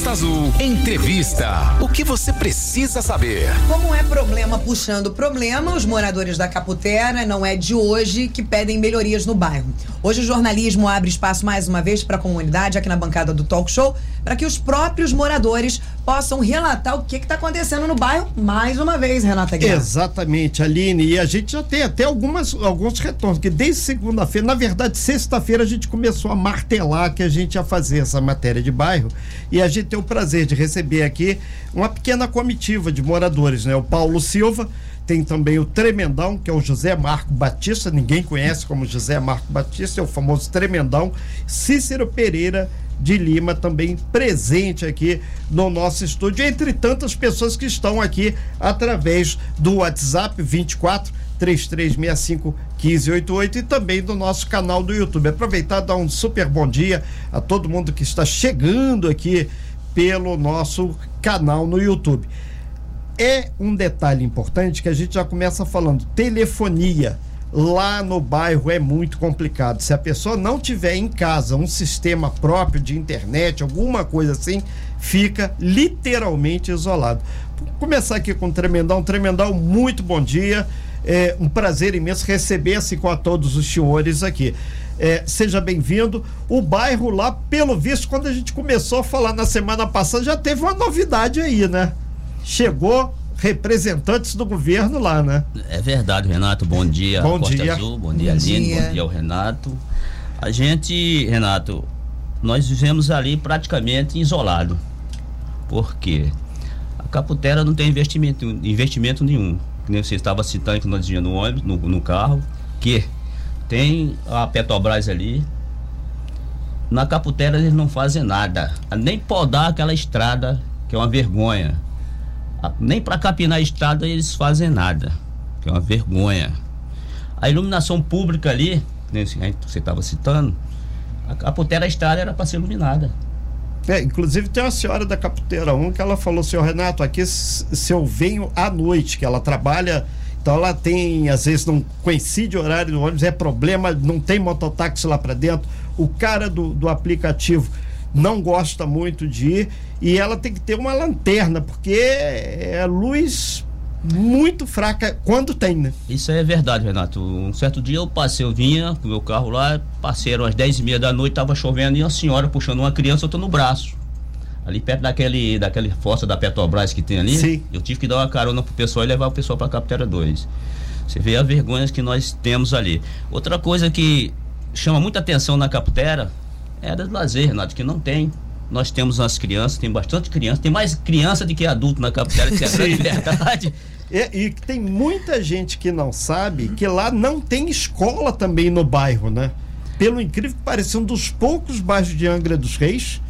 Costa Azul. Entrevista. O que você precisa saber? Como é problema puxando problema, os moradores da Caputera não é de hoje que pedem melhorias no bairro. Hoje o jornalismo abre espaço mais uma vez para a comunidade aqui na bancada do Talk Show, para que os próprios moradores possam relatar o que está acontecendo no bairro mais uma vez, Renata Guerra. Exatamente, Aline. E a gente já tem até algumas, alguns retornos, que desde segunda-feira, na verdade, sexta-feira, a gente começou a martelar que a gente ia fazer essa matéria de bairro. E a gente tem o prazer de receber aqui uma pequena comitiva de moradores, né? O Paulo Silva, tem também o Tremendão, que é o José Marco Batista, ninguém conhece como José Marco Batista, é o famoso Tremendão. Cícero Pereira de Lima também presente aqui no nosso estúdio, entre tantas pessoas que estão aqui através do WhatsApp 24 3365 1588 e também do nosso canal do YouTube. Aproveitar dar um super bom dia a todo mundo que está chegando aqui pelo nosso canal no YouTube. É um detalhe importante que a gente já começa falando: telefonia lá no bairro é muito complicado. Se a pessoa não tiver em casa um sistema próprio de internet, alguma coisa assim, fica literalmente isolado. Vou começar aqui com o Tremendão. Tremendão, muito bom dia. É um prazer imenso receber-se com a todos os senhores aqui. É, seja bem-vindo. O bairro lá, pelo visto, quando a gente começou a falar na semana passada, já teve uma novidade aí, né? chegou representantes do governo lá, né? É verdade, Renato. Bom dia, bom Costa dia. Azul, bom dia, bom Aline, dia. bom dia ao Renato. A gente, Renato, nós vivemos ali praticamente isolado. Por quê? A Caputera não tem investimento, investimento nenhum. Que nem você estava citando que nós dizíamos no ônibus, no, no carro, que tem a Petrobras ali. Na Caputera eles não fazem nada. Nem podar aquela estrada, que é uma vergonha nem para capinar a estrada eles fazem nada, que é uma vergonha. A iluminação pública ali, né, você estava citando, a Caputera Estrada era para ser iluminada. É, inclusive tem uma senhora da Caputeira 1 que ela falou, senhor Renato, aqui se eu venho à noite, que ela trabalha, então ela tem, às vezes não coincide o horário do ônibus, é problema, não tem mototáxi lá para dentro, o cara do, do aplicativo não gosta muito de ir e ela tem que ter uma lanterna, porque é luz muito fraca quando tem, né? Isso é verdade, Renato. Um certo dia eu passei, eu vinha com meu carro lá, passei às 10 e meia da noite, tava chovendo e uma senhora puxando uma criança, eu tô no braço. Ali perto daquele, daquele fossa da Petrobras que tem ali, Sim. eu tive que dar uma carona pro pessoal e levar o pessoal pra Capitera 2. Você vê a vergonha que nós temos ali. Outra coisa que chama muita atenção na Capitera é de lazer, Renato, que não tem. Nós temos as crianças, tem bastante criança, tem mais criança do que adulto na capital, que é a grande verdade. É, e tem muita gente que não sabe que lá não tem escola também no bairro, né? Pelo incrível que pareça, um dos poucos bairros de Angra dos Reis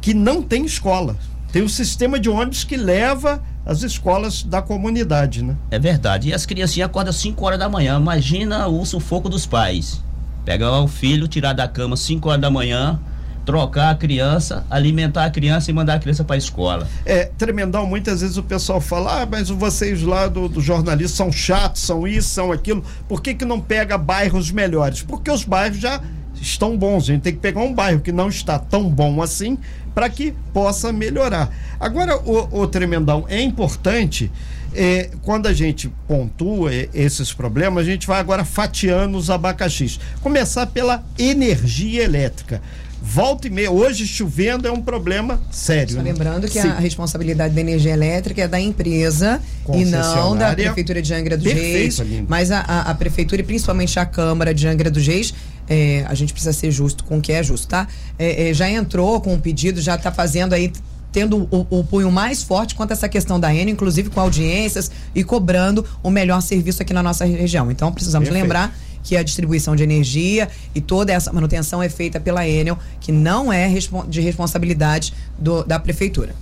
que não tem escola. Tem um sistema de ônibus que leva as escolas da comunidade, né? É verdade. E as criancinhas acordam 5 horas da manhã. Imagina o sufoco dos pais. Pegar o filho, tirar da cama 5 horas da manhã, trocar a criança, alimentar a criança e mandar a criança para a escola. É, tremendão, muitas vezes o pessoal fala, ah, mas vocês lá do, do jornalismo são chatos, são isso, são aquilo, por que que não pega bairros melhores? Porque os bairros já estão bons, a gente tem que pegar um bairro que não está tão bom assim para que possa melhorar. Agora, o, o tremendão, é importante é, quando a gente pontua esses problemas, a gente vai agora fatiando os abacaxis. Começar pela energia elétrica. Volta e meia, hoje chovendo é um problema sério. Só né? lembrando que Sim. a responsabilidade da energia elétrica é da empresa e não da Prefeitura de Angra dos Reis. Mas a, a, Prefeitura e principalmente a Câmara de Angra dos Reis, é, a gente precisa ser justo com o que é justo, tá? É, é, já entrou com o pedido, já está fazendo aí tendo o, o punho mais forte quanto a essa questão da Enel, inclusive com audiências e cobrando o melhor serviço aqui na nossa região. Então precisamos Perfeito. lembrar que a distribuição de energia e toda essa manutenção é feita pela Enel, que não é de responsabilidade do, da prefeitura.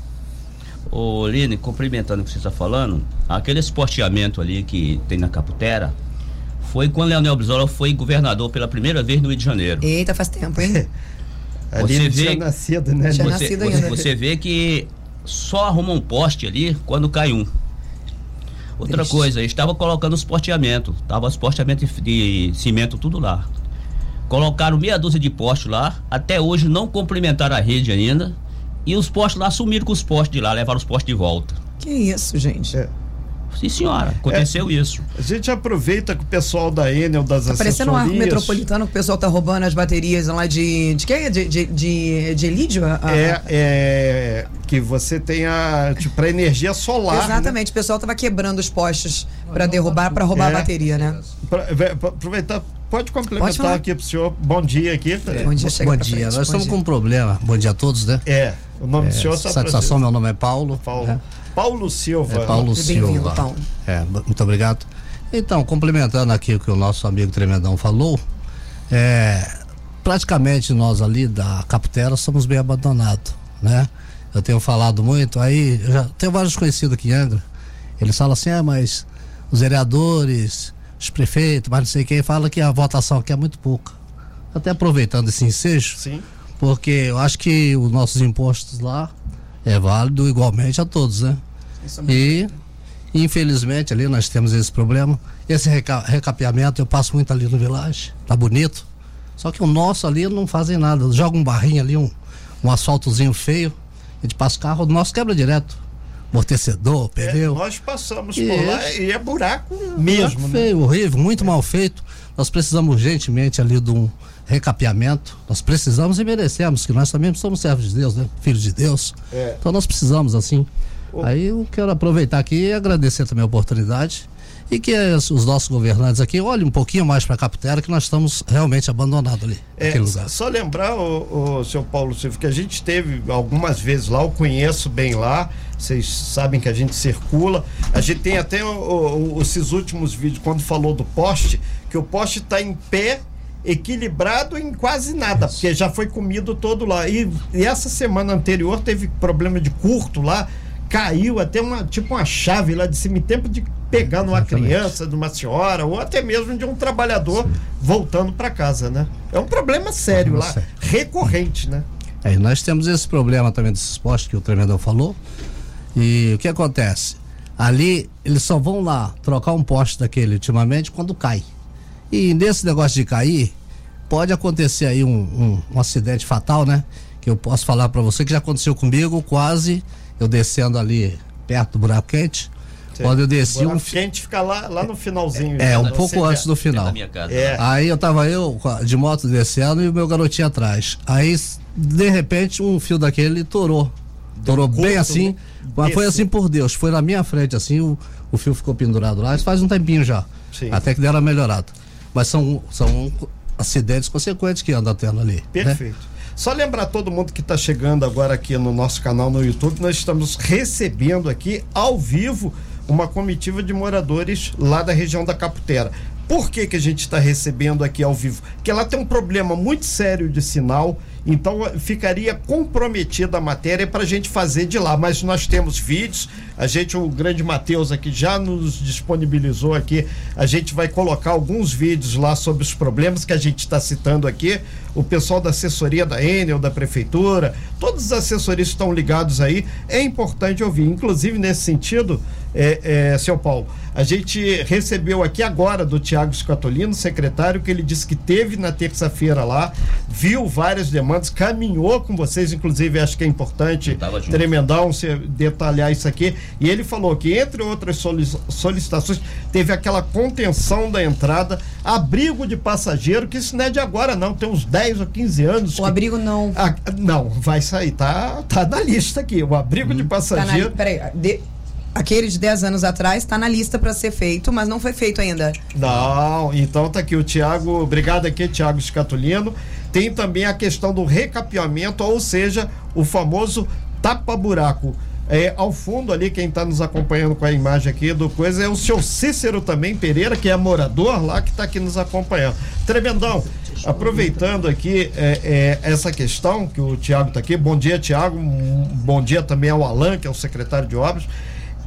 Ô Line, complementando o que você está falando, aquele esporteamento ali que tem na Caputera foi quando Leonel Brizola foi governador pela primeira vez no Rio de Janeiro. Eita, faz tempo, hein? Ali você vê, nascido, né? Você, nascido você, você, vê que só arruma um poste ali quando cai um. Outra Ixi. coisa, estava colocando os posteamentos, tava os posteamentos de, de cimento tudo lá. Colocaram meia dúzia de postes lá, até hoje não complementaram a rede ainda E os postes lá sumiram com os postes de lá, levaram os postes de volta. Que isso, gente? É. Sim, senhora, aconteceu é, isso. A gente aproveita que o pessoal da Enel, das tá parecendo um arco metropolitano que o pessoal tá roubando as baterias lá de. De quê? De, de, de, de Elídio? É, é. Que você tenha. Tipo, pra energia solar. Né? Exatamente, né? o pessoal tava quebrando os postes para derrubar, para roubar é, a bateria, né? Pra, pra aproveitar. Pode complementar pode aqui pro senhor. Bom dia aqui. Bom dia, Bom dia. Nós Bom estamos dia. com um problema. Bom dia a todos, né? É. O nome é, do senhor está Satisfação, meu nome é Paulo. Paulo. Né? Paulo Silva. É Paulo Silva. Paulo. É, muito obrigado. Então, complementando aqui o que o nosso amigo Tremendão falou, é, praticamente nós ali da Caputera somos bem abandonados, né? Eu tenho falado muito, aí já tenho vários conhecidos aqui em Angra. Eles falam assim, é, mas os vereadores, os prefeitos, mas não sei quem, fala que a votação aqui é muito pouca. Até aproveitando esse ensejo, Sim. porque eu acho que os nossos impostos lá é válido igualmente a todos, né? E infelizmente ali nós temos esse problema. Esse reca recapeamento eu passo muito ali no Village, tá bonito. Só que o nosso ali não fazem nada. Joga um barrinho ali, um, um asfaltozinho feio, a gente passa o carro, o nosso quebra direto. Amortecedor, é, pneu. É, nós passamos e por lá e é buraco mesmo. Buraco né? feio, horrível, muito é. mal feito. Nós precisamos urgentemente ali de um recapeamento. Nós precisamos e merecemos, que nós também somos servos de Deus, né? Filhos de Deus. É. Então nós precisamos, assim. Aí eu quero aproveitar aqui e agradecer também a oportunidade e que os nossos governantes aqui olhem um pouquinho mais para a Capitera, que nós estamos realmente abandonados ali, é, lugar. Só lembrar, o, o seu Paulo Silva, que a gente esteve algumas vezes lá, eu conheço bem lá, vocês sabem que a gente circula. A gente tem até o, o, esses últimos vídeos, quando falou do poste, que o poste está em pé equilibrado em quase nada, Isso. porque já foi comido todo lá. E, e, essa semana anterior teve problema de curto lá, caiu até uma tipo uma chave lá de cima em tempo de pegar numa Exatamente. criança, de uma senhora ou até mesmo de um trabalhador Sim. voltando para casa, né? É um problema sério lá, sério. recorrente, né? É, nós temos esse problema também desses postes que o treinador falou. E o que acontece? Ali eles só vão lá trocar um poste daquele ultimamente quando cai. E nesse negócio de cair, pode acontecer aí um, um, um acidente fatal, né? Que eu posso falar para você que já aconteceu comigo, quase eu descendo ali perto do buraco quente. Sim. Quando eu desci. O um... quente fica lá, lá no finalzinho. É, um pouco antes do final. É. Aí eu tava eu de moto descendo e o meu garotinho atrás. Aí, de repente, um fio daquele torou. Torou bem assim. Mas foi assim por Deus. Foi na minha frente, assim, o, o fio ficou pendurado lá. Isso faz um tempinho já. Sim. Até que deram melhorada. Mas são, são acidentes consequentes que anda tendo ali. Né? Perfeito. Né? Só lembrar todo mundo que está chegando agora aqui no nosso canal no YouTube, nós estamos recebendo aqui ao vivo uma comitiva de moradores lá da região da Caputera. Por que, que a gente está recebendo aqui ao vivo? Porque lá tem um problema muito sério de sinal então ficaria comprometida a matéria para a gente fazer de lá. Mas nós temos vídeos, a gente, o grande Matheus aqui já nos disponibilizou aqui. A gente vai colocar alguns vídeos lá sobre os problemas que a gente está citando aqui. O pessoal da assessoria da Enel, da prefeitura, todos os assessorias estão ligados aí. É importante ouvir. Inclusive, nesse sentido, é, é, seu Paulo, a gente recebeu aqui agora do Tiago Scatolino, secretário, que ele disse que teve na terça-feira lá, viu várias demandas, caminhou com vocês, inclusive acho que é importante, tremendão, você detalhar isso aqui. E ele falou que, entre outras solicitações, teve aquela contenção da entrada, abrigo de passageiro, que isso não é de agora, não, tem uns 10 ou 15 anos. O que... abrigo não. Ah, não, vai sair, tá, tá na lista aqui. O abrigo hum. de passageiro. Tá na... Peraí, de Aquele de 10 anos atrás está na lista para ser feito, mas não foi feito ainda. Não, então tá aqui o Tiago, obrigado aqui, Tiago Scatolino. Tem também a questão do recapeamento, ou seja, o famoso tapa-buraco. É, ao fundo ali, quem está nos acompanhando com a imagem aqui do coisa é o seu Cícero também, Pereira, que é morador lá, que está aqui nos acompanhando. Tremendão, aproveitando aqui é, é, essa questão que o Tiago está aqui, bom dia, Tiago, bom dia também ao Alan, que é o secretário de obras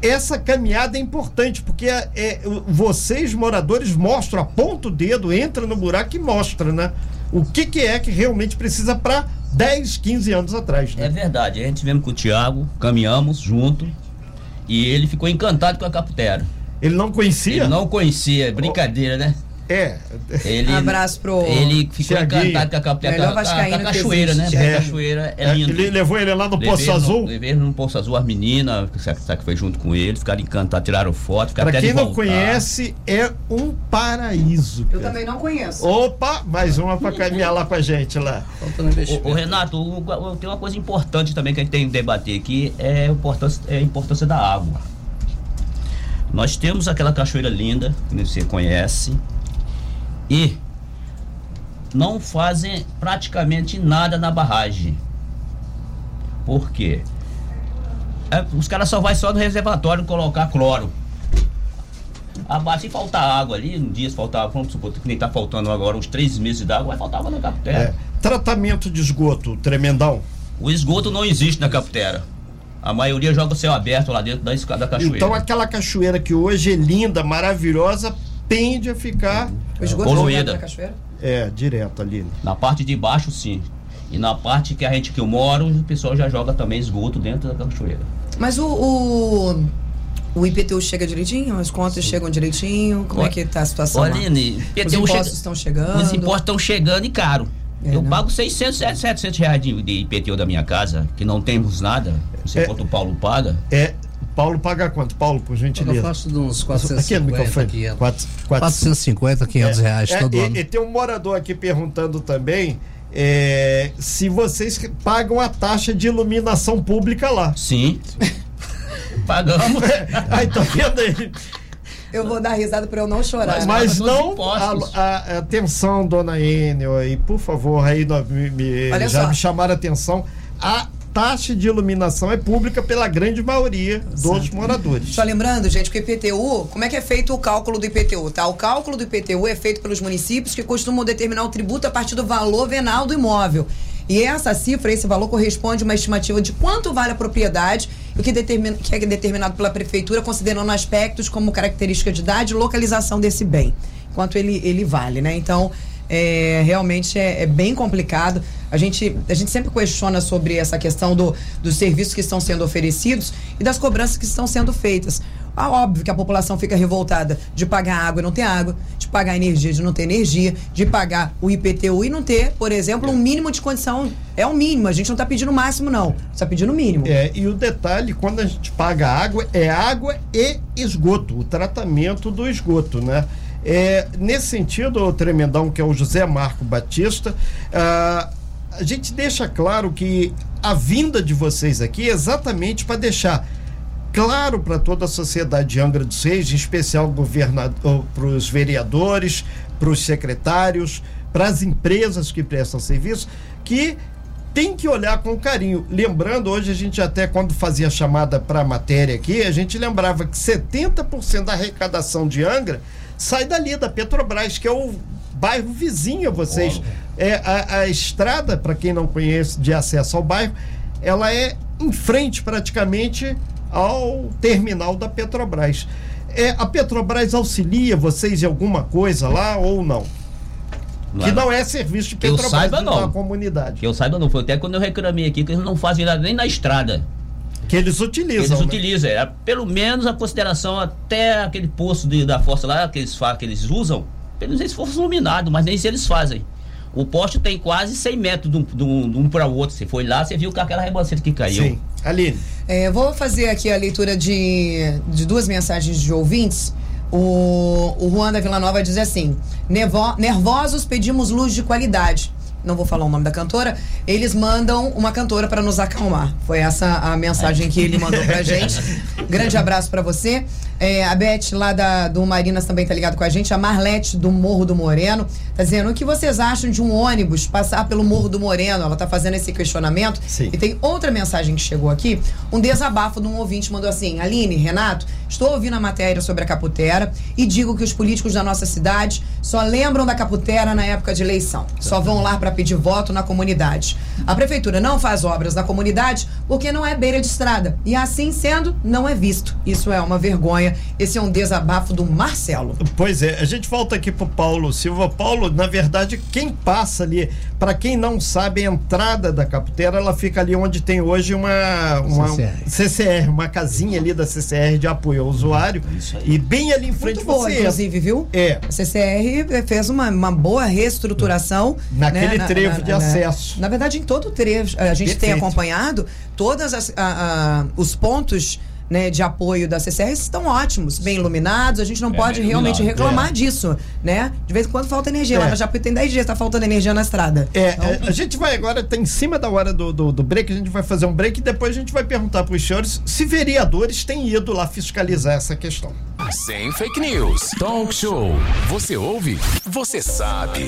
essa caminhada é importante, porque é, é, vocês, moradores, mostram, aponta o dedo, entra no buraco e mostra, né? O que, que é que realmente precisa para 10, 15 anos atrás. Né? É verdade. A gente vemos com o Tiago, caminhamos junto e ele ficou encantado com a Caputera. Ele não conhecia? Ele não conhecia, brincadeira, né? É. Ele, Abraço pro. Ele ficou encantado com a, Caputera, a, a, cachoeira, né? É. A cachoeira é, é linda. Ele levou ele lá no levei Poço Azul? No, levei ele no Poço Azul, as meninas, que foi junto com ele, ficaram encantados, tiraram foto, ficaram Pra quem não conhece, é um paraíso. Eu também não conheço. Opa, mais uma pra caminhar lá com a gente lá. O, o Renato, o, o, tem uma coisa importante também que a gente tem que debater aqui, é a importância, é a importância da água. Nós temos aquela cachoeira linda, que você conhece, e não fazem praticamente nada na barragem. Por quê? É, os caras só vai só no reservatório colocar cloro. Abaixo, se faltar água ali, um dia se faltar, vamos supor que nem tá faltando agora uns três meses d'água, vai faltar água na caputera. É, tratamento de esgoto, tremendão. O esgoto não existe na caputera. A maioria joga o céu aberto lá dentro da escada da cachoeira. Então aquela cachoeira que hoje é linda, maravilhosa, tende a ficar o esgoto poluída. cachoeira? É, direto ali. Na parte de baixo, sim. E na parte que a gente que eu moro, o pessoal já joga também esgoto dentro da cachoeira. Mas o, o, o IPTU chega direitinho? As contas sim. chegam direitinho? Como é que está a situação? Olha, Aline, os impostos chega, estão chegando? Os impostos estão chegando e caro. É, eu não? pago 600, 700 reais de, de IPTU da minha casa, que não temos nada. Não sei é, quanto o Paulo paga. É, Paulo paga quanto? Paulo, por gentileza. Eu faço de uns 450, aqui, 500. 4, 450, 500 é, reais é, todo e, ano. E tem um morador aqui perguntando também é, se vocês pagam a taxa de iluminação pública lá. Sim. Pagamos. aí, tá vendo aí? Eu vou dar risada para eu não chorar. Mas, mas não. A, a, atenção, dona Enel, aí, por favor, aí me, me, já só. me chamaram a atenção. A taxa de iluminação é pública pela grande maioria dos moradores. Só lembrando, gente, que o IPTU, como é que é feito o cálculo do IPTU, tá? O cálculo do IPTU é feito pelos municípios que costumam determinar o tributo a partir do valor venal do imóvel. E essa cifra, esse valor corresponde a uma estimativa de quanto vale a propriedade, o que, determina, que é determinado pela prefeitura, considerando aspectos como característica de idade e localização desse bem, quanto ele, ele vale, né? Então, é, realmente é, é, bem complicado. A gente, a gente sempre questiona sobre essa questão do, dos serviços que estão sendo oferecidos e das cobranças que estão sendo feitas. Ah, óbvio que a população fica revoltada de pagar água e não ter água, de pagar energia de não ter energia, de pagar o IPTU e não ter, por exemplo, um mínimo de condição. É o mínimo, a gente não está pedindo o máximo, não. Está pedindo o mínimo. É, e o detalhe, quando a gente paga água, é água e esgoto, o tratamento do esgoto, né? É, nesse sentido, o tremendão, que é o José Marco Batista, ah, a gente deixa claro que a vinda de vocês aqui é exatamente para deixar claro para toda a sociedade de Angra dos Reis, em especial para os vereadores, para os secretários, para as empresas que prestam serviço, que tem que olhar com carinho. Lembrando, hoje a gente até quando fazia chamada para a matéria aqui, a gente lembrava que 70% da arrecadação de Angra sai dali, da Petrobras, que é o bairro vizinho a vocês. É, a, a estrada, para quem não conhece, de acesso ao bairro, ela é em frente praticamente ao terminal da Petrobras. É, a Petrobras auxilia vocês em alguma coisa lá ou não? Não que é, não é serviço de Petrobras eu saiba, não. comunidade. Que eu saiba não. Foi até quando eu reclamei aqui que eles não fazem nada nem na estrada. Que eles utilizam. Eles né? utilizam, é, pelo menos a consideração até aquele poço de, da força lá que eles, que eles usam, pelo menos se fosse iluminado, mas nem se eles fazem. O poste tem quase 100 metros de um, de um, um para o outro. Você foi lá, você viu que aquela rebanceta que caiu. Sim. Aline. É, vou fazer aqui a leitura de, de duas mensagens de ouvintes. O, o Juan da Vila Nova diz assim: Nervosos pedimos luz de qualidade não vou falar o nome da cantora, eles mandam uma cantora para nos acalmar. Foi essa a mensagem que ele mandou pra gente. Grande abraço para você. É, a Beth lá da, do Marinas também tá ligado com a gente. A Marlete do Morro do Moreno tá dizendo o que vocês acham de um ônibus passar pelo Morro do Moreno? Ela tá fazendo esse questionamento. Sim. E tem outra mensagem que chegou aqui. Um desabafo de um ouvinte mandou assim: Aline, Renato, estou ouvindo a matéria sobre a Caputera e digo que os políticos da nossa cidade só lembram da Caputera na época de eleição. Só vão lá para pedir voto na comunidade. A prefeitura não faz obras na comunidade porque não é beira de estrada. E assim sendo, não é visto. Isso é uma vergonha. Esse é um desabafo do Marcelo. Pois é, a gente volta aqui pro Paulo Silva. Paulo, na verdade, quem passa ali, para quem não sabe, a entrada da Caputera, ela fica ali onde tem hoje uma, uma CCR. CCR, uma casinha ali da CCR de apoio ao usuário. E bem ali em frente Muito boa, você. Inclusive, viu? É. A CCR fez uma, uma boa reestruturação. Naquele né? Trevo na, na, de acesso. Na, verdade, em todo o trevo. A gente Perfeito. tem acompanhado todos os pontos né, de apoio da CCR estão ótimos, bem iluminados. A gente não é, pode realmente reclamar é. disso, né? De vez em quando falta energia. É. Lá na Japi tem 10 dias, tá faltando energia na estrada. É, então... É, a gente vai agora, tá em cima da hora do, do, do, break, a gente vai fazer um break e depois a gente vai perguntar para os senhores se vereadores têm ido lá fiscalizar essa questão. Sem fake news. Talk Show. Você ouve? Você sabe.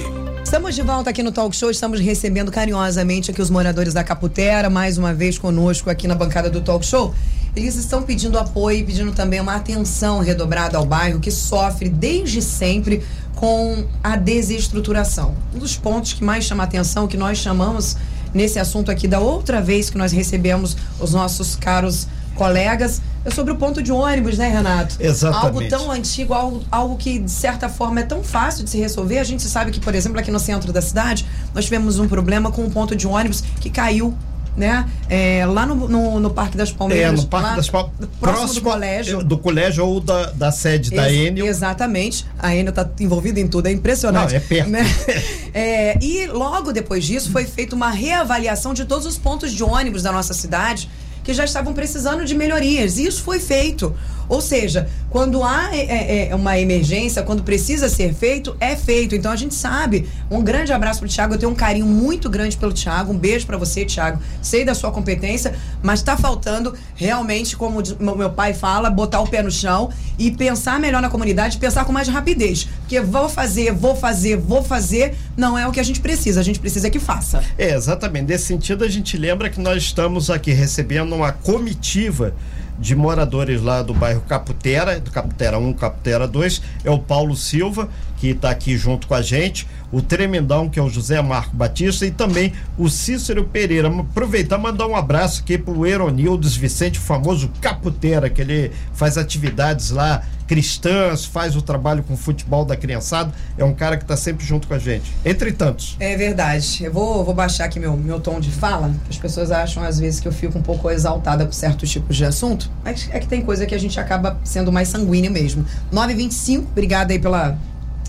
Estamos de volta aqui no Talk Show. Estamos recebendo carinhosamente aqui os moradores da Caputera, mais uma vez conosco aqui na bancada do Talk Show. Eles estão pedindo apoio e pedindo também uma atenção redobrada ao bairro que sofre desde sempre com a desestruturação. Um dos pontos que mais chama atenção, que nós chamamos nesse assunto aqui da outra vez que nós recebemos os nossos caros colegas, é sobre o ponto de ônibus, né, Renato? Exatamente. Algo tão antigo, algo, algo que de certa forma é tão fácil de se resolver. A gente sabe que, por exemplo, aqui no centro da cidade, nós tivemos um problema com um ponto de ônibus que caiu né? É, lá no, no, no, Parque das Palmeiras. É, no Parque das Palmeiras. Próximo, do colégio. Do colégio ou da, da sede Ex da Enel. Exatamente. A Enel está envolvida em tudo, é impressionante. Não, é perto. Né? é, e logo depois disso foi feita uma reavaliação de todos os pontos de ônibus da nossa cidade que já estavam precisando de melhorias. E isso foi feito. Ou seja, quando há é, é, é, uma emergência, quando precisa ser feito, é feito. Então a gente sabe. Um grande abraço pro Thiago. Eu tenho um carinho muito grande pelo Thiago. Um beijo para você, Thiago. Sei da sua competência, mas está faltando realmente, como meu pai fala, botar o pé no chão e pensar melhor na comunidade, pensar com mais rapidez. Porque vou fazer, vou fazer, vou fazer, não é o que a gente precisa. A gente precisa que faça. É, exatamente. Nesse sentido, a gente lembra que nós estamos aqui recebendo uma comitiva de moradores lá do bairro Caputera, do Caputera 1, Caputera 2, é o Paulo Silva, que está aqui junto com a gente, o Tremendão, que é o José Marco Batista, e também o Cícero Pereira. Aproveitar mandar um abraço aqui para o Eronildes Vicente, o famoso Caputera, que ele faz atividades lá cristãs, faz o trabalho com o futebol da criançada. É um cara que está sempre junto com a gente. Entre tantos. É verdade. Eu vou, vou baixar aqui meu, meu tom de fala. As pessoas acham às vezes que eu fico um pouco exaltada por certos tipos de assunto. Mas é que tem coisa que a gente acaba sendo mais sanguíneo mesmo. 925, obrigada aí pela,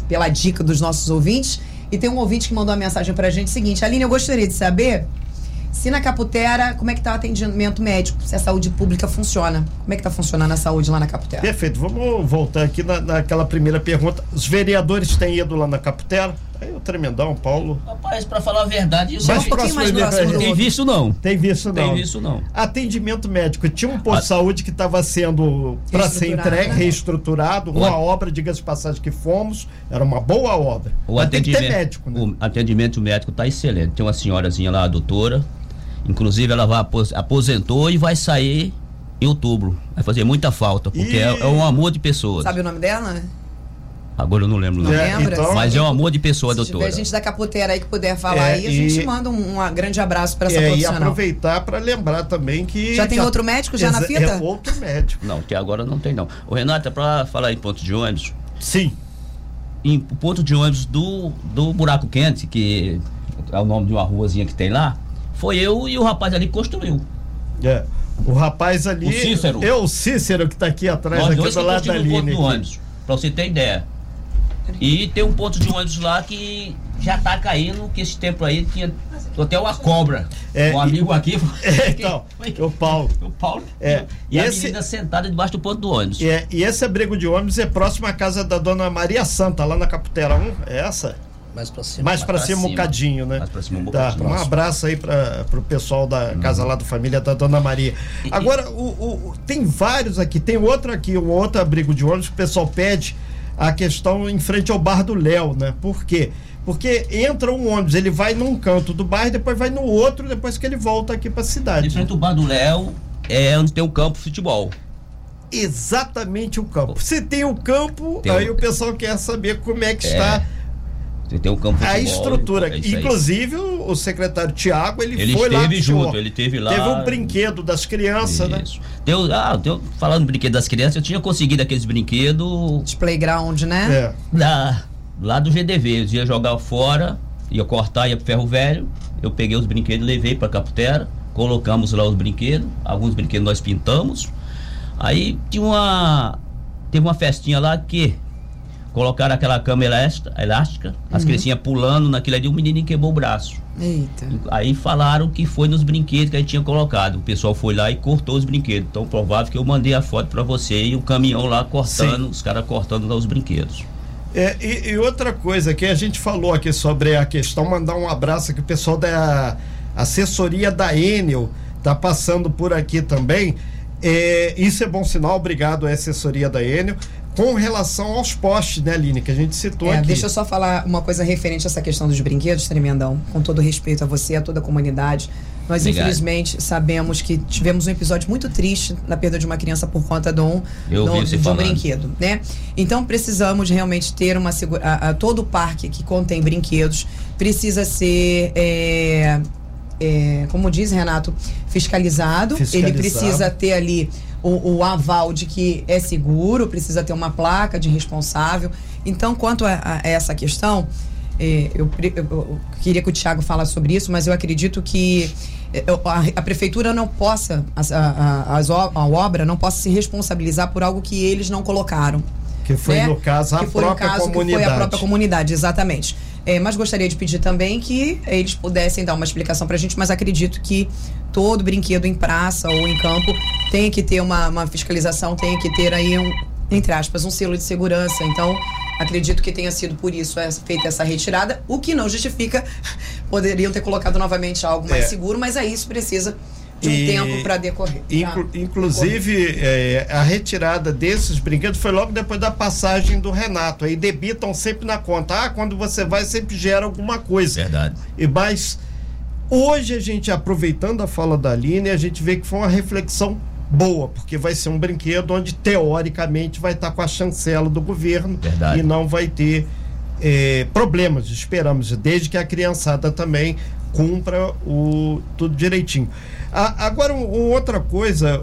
pela dica dos nossos ouvintes. E tem um ouvinte que mandou uma mensagem pra gente seguinte: Aline, eu gostaria de saber se na Caputera, como é que tá o atendimento médico? Se a saúde pública funciona. Como é que tá funcionando a saúde lá na Caputera? Perfeito. Vamos voltar aqui na, naquela primeira pergunta. Os vereadores têm ido lá na Caputera? Aí o tremendão, Paulo. Rapaz, para falar a verdade, isso Mas é um pouquinho mais próximo Tem visto não. Tem visto não. Tem visto não. Atendimento médico. Tinha um posto de saúde que estava sendo para ser entregue, reestruturado. Uma obra, diga-se de passagem, que fomos. Era uma boa obra. O Mas atendimento, tem que ter médico, né? O atendimento médico está excelente. Tem uma senhorazinha lá, a doutora. Inclusive, ela vai aposentou e vai sair em outubro. Vai fazer muita falta, porque e... é, é um amor de pessoas. Sabe o nome dela? Agora eu não lembro. Não, é, lembra? Então, Mas é um amor de pessoa, se doutora. Se tiver gente da capoteira aí que puder falar é, aí, a gente manda um, um, grande abraço para essa é, profissional. E aproveitar para lembrar também que... Já tem já, outro médico já na fita? É outro médico. Não, que agora não tem não. O Renato, é para falar em ponto de ônibus... Sim. Em ponto de ônibus do, do Buraco Quente, que é o nome de uma ruazinha que tem lá, foi eu e o rapaz ali que construiu. É. O rapaz ali... O Cícero. É o Cícero que está aqui atrás, Nós aqui do lado da linha. Ponto do ônibus, para você ter ideia. E tem um ponto de ônibus lá que já tá caindo, que esse tempo aí tinha até uma cobra. É, um amigo aqui. É, então, o Paulo. O Paulo. É, e, e a esse, menina sentada debaixo do ponto do ônibus. É, e esse abrigo de ônibus é próximo à casa da dona Maria Santa, lá na Caputera 1. É essa? Mais pra cima. Mais pra, cima, um bocadinho, né? Mais pra cima, um tá, bocadinho. Um abraço aí pra, pro pessoal da hum. casa lá do família da Dona Maria. Agora, o, o, tem vários aqui. Tem outro aqui, um outro abrigo de ônibus que o pessoal pede a questão em frente ao bar do Léo, né? Por quê? Porque entra um ônibus, ele vai num canto do bairro, depois vai no outro, depois que ele volta aqui para a cidade. Em frente ao bar do Léo é onde tem o campo de futebol. Exatamente o campo. Se tem o campo, tem aí o... o pessoal quer saber como é que é. está Você tem o campo de A estrutura. É Inclusive, o secretário Tiago, ele, ele foi lá. Ele junto, ele teve lá. Teve um brinquedo das crianças, né? Isso. né? Deu, ah, deu, falando do brinquedo das crianças, eu tinha conseguido aqueles brinquedos. De playground, né? É. Da, lá do GDV. Eu ia jogar fora, ia cortar, ia pro ferro velho. Eu peguei os brinquedos, levei pra Caputera, colocamos lá os brinquedos. Alguns brinquedos nós pintamos. Aí tinha uma. Teve uma festinha lá que Colocaram aquela cama elástica, elástica as uhum. criancinhas pulando naquilo ali, o menino quebrou o braço. Eita. Aí falaram que foi nos brinquedos que a gente tinha colocado. O pessoal foi lá e cortou os brinquedos. Então, provável que eu mandei a foto para você e o caminhão lá cortando, Sim. os caras cortando lá os brinquedos. É, e, e, outra coisa que a gente falou aqui sobre a questão, mandar um abraço aqui, o pessoal da assessoria da Enel tá passando por aqui também. É, isso é bom sinal, obrigado à assessoria da Enel com relação aos postes, né, Aline, que a gente citou é, aqui. Deixa eu só falar uma coisa referente a essa questão dos brinquedos, Tremendão, com todo respeito a você, a toda a comunidade. Nós, Obrigado. infelizmente, sabemos que tivemos um episódio muito triste na perda de uma criança por conta de um, de, de um brinquedo, né? Então, precisamos realmente ter uma a, a, todo parque que contém brinquedos precisa ser é, é, como diz Renato, fiscalizado. fiscalizado. Ele precisa ter ali o, o, aval de que é seguro, precisa ter uma placa de responsável. Então, quanto a, a essa questão, é, eu, eu, queria que o Tiago falasse sobre isso, mas eu acredito que é, a, a prefeitura não possa, a, a, obra não possa se responsabilizar por algo que eles não colocaram. Que foi, né? no caso, a própria caso, comunidade. Que foi a própria comunidade, exatamente. É, mas gostaria de pedir também que eles pudessem dar uma explicação para a gente, mas acredito que todo brinquedo em praça ou em campo tem que ter uma, uma fiscalização, tem que ter aí um, entre aspas, um selo de segurança. Então, acredito que tenha sido por isso essa, feita essa retirada, o que não justifica, poderiam ter colocado novamente algo mais é. seguro, mas aí isso precisa de um e, tempo para decorrer. Inclu? Inclusive, é, a retirada desses brinquedos foi logo depois da passagem do Renato. Aí debitam sempre na conta. Ah, quando você vai, sempre gera alguma coisa. Verdade. E mas hoje a gente, aproveitando a fala da Aline, a gente vê que foi uma reflexão boa, porque vai ser um brinquedo onde teoricamente vai estar com a chancela do governo Verdade. e não vai ter é, problemas, esperamos, desde que a criançada também cumpra o tudo direitinho. agora, um, outra coisa,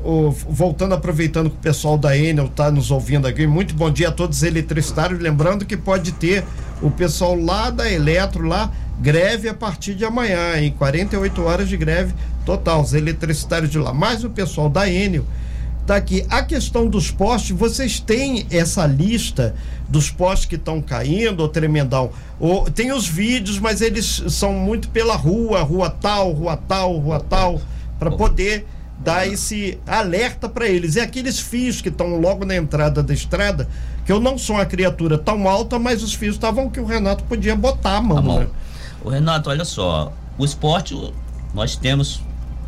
voltando, aproveitando que o pessoal da Enel está nos ouvindo aqui, muito bom dia a todos os eletricitários, lembrando que pode ter o pessoal lá da Eletro, lá, greve a partir de amanhã, em 48 horas de greve total, os eletricitários de lá. Mas o pessoal da Enel tá aqui. A questão dos postes, vocês têm essa lista dos postes que estão caindo, ou tremendão? Ou, tem os vídeos, mas eles são muito pela rua, rua tal, rua tal, rua tal, para poder dar esse alerta para eles. E aqueles fios que estão logo na entrada da estrada, que eu não sou uma criatura tão alta, mas os fios estavam que o Renato podia botar a mão. A mão. Né? O Renato, olha só, o esporte, nós temos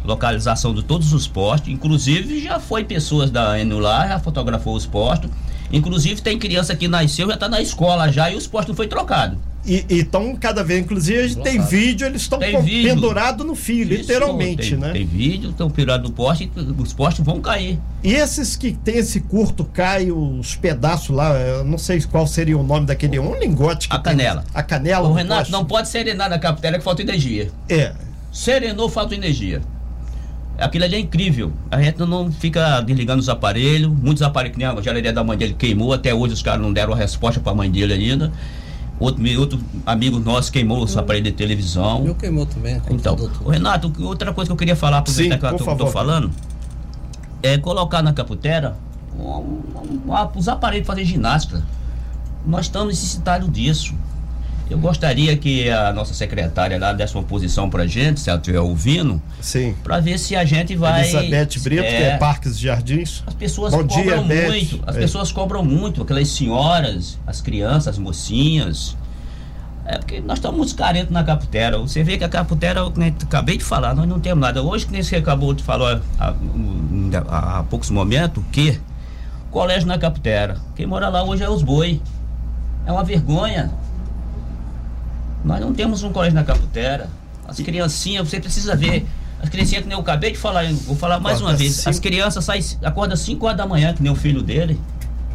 localização de todos os postos, inclusive já foi pessoas da Enel lá, já fotografou os postos, inclusive tem criança que nasceu, já está na escola já e os postos não foi trocado. E estão cada vez, inclusive, tem vídeo, eles estão pendurados no fio, Isso, literalmente, tem, né? Tem vídeo, estão pendurados no poste, os postes vão cair. E esses que tem esse curto, cai os pedaços lá, eu não sei qual seria o nome daquele, um lingote que A canela. a canela. O Renato, poste. não pode serenar na capitela que falta energia. É. Serenou, falta energia. Aquilo ali é incrível. A gente não fica desligando os aparelhos. Muitos aparelhos que nem a geladeira da mãe dele queimou. Até hoje os caras não deram a resposta para a mãe dele ainda. Outro, outro amigo nosso queimou o aparelho de televisão. Eu queimou também. Então, o Renato, outra coisa que eu queria falar, aproveitar que eu estou falando, é colocar na caputera um, um, um, os aparelhos para fazer ginástica. Nós estamos necessitados disso. Eu gostaria que a nossa secretária lá desse uma posição pra gente, se ela estiver ouvindo. Sim. Pra ver se a gente vai. Elizabeth Brito, é, que é Parques e Jardins. As pessoas Bom cobram dia, muito. As é. pessoas cobram muito, aquelas senhoras, as crianças, as mocinhas. É porque nós estamos muito carentes na Caputera. Você vê que a Caputera, eu acabei de falar, nós não temos nada. Hoje, que nem você acabou de falar há, há, há poucos momentos, que colégio na Caputera. Quem mora lá hoje é os boi. É uma vergonha. Nós não temos um colégio na Caputera. As criancinhas, você precisa ver. As criancinhas que nem eu acabei de falar, vou falar mais uma vez. Cinco. As crianças saem, acordam 5 horas da manhã, que nem o filho dele.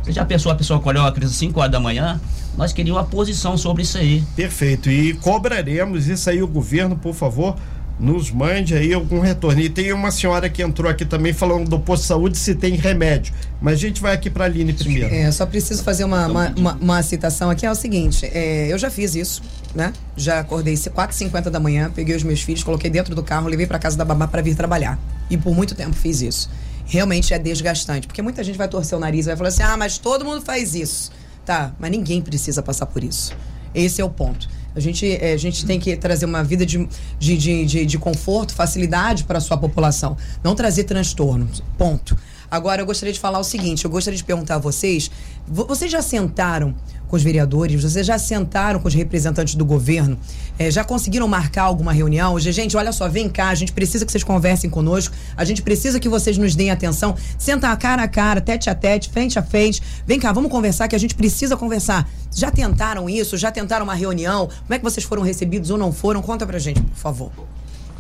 Você já pensou a pessoa acordar uma criança 5 horas da manhã? Nós queríamos uma posição sobre isso aí. Perfeito. E cobraremos isso aí, o governo, por favor, nos mande aí algum retorno. E tem uma senhora que entrou aqui também falando do posto de saúde se tem remédio. Mas a gente vai aqui para a Aline primeiro. É, só preciso fazer uma, uma, uma, uma, citação aqui. É o seguinte: é, eu já fiz isso, né? Já acordei 4h50 da manhã, peguei os meus filhos, coloquei dentro do carro, levei para casa da babá para vir trabalhar. E por muito tempo fiz isso. Realmente é desgastante, porque muita gente vai torcer o nariz e vai falar assim: ah, mas todo mundo faz isso. Tá, mas ninguém precisa passar por isso. Esse é o ponto. A gente, é, a gente tem que trazer uma vida de, de, de, de, de conforto, facilidade para a sua população. Não trazer transtornos. Ponto. Agora, eu gostaria de falar o seguinte: eu gostaria de perguntar a vocês. Vocês já sentaram com os vereadores? Vocês já sentaram com os representantes do governo? É, já conseguiram marcar alguma reunião? Hoje, gente, olha só, vem cá, a gente precisa que vocês conversem conosco, a gente precisa que vocês nos deem atenção. Senta cara a cara, tete a tete, frente a frente. Vem cá, vamos conversar que a gente precisa conversar. Já tentaram isso? Já tentaram uma reunião? Como é que vocês foram recebidos ou não foram? Conta pra gente, por favor.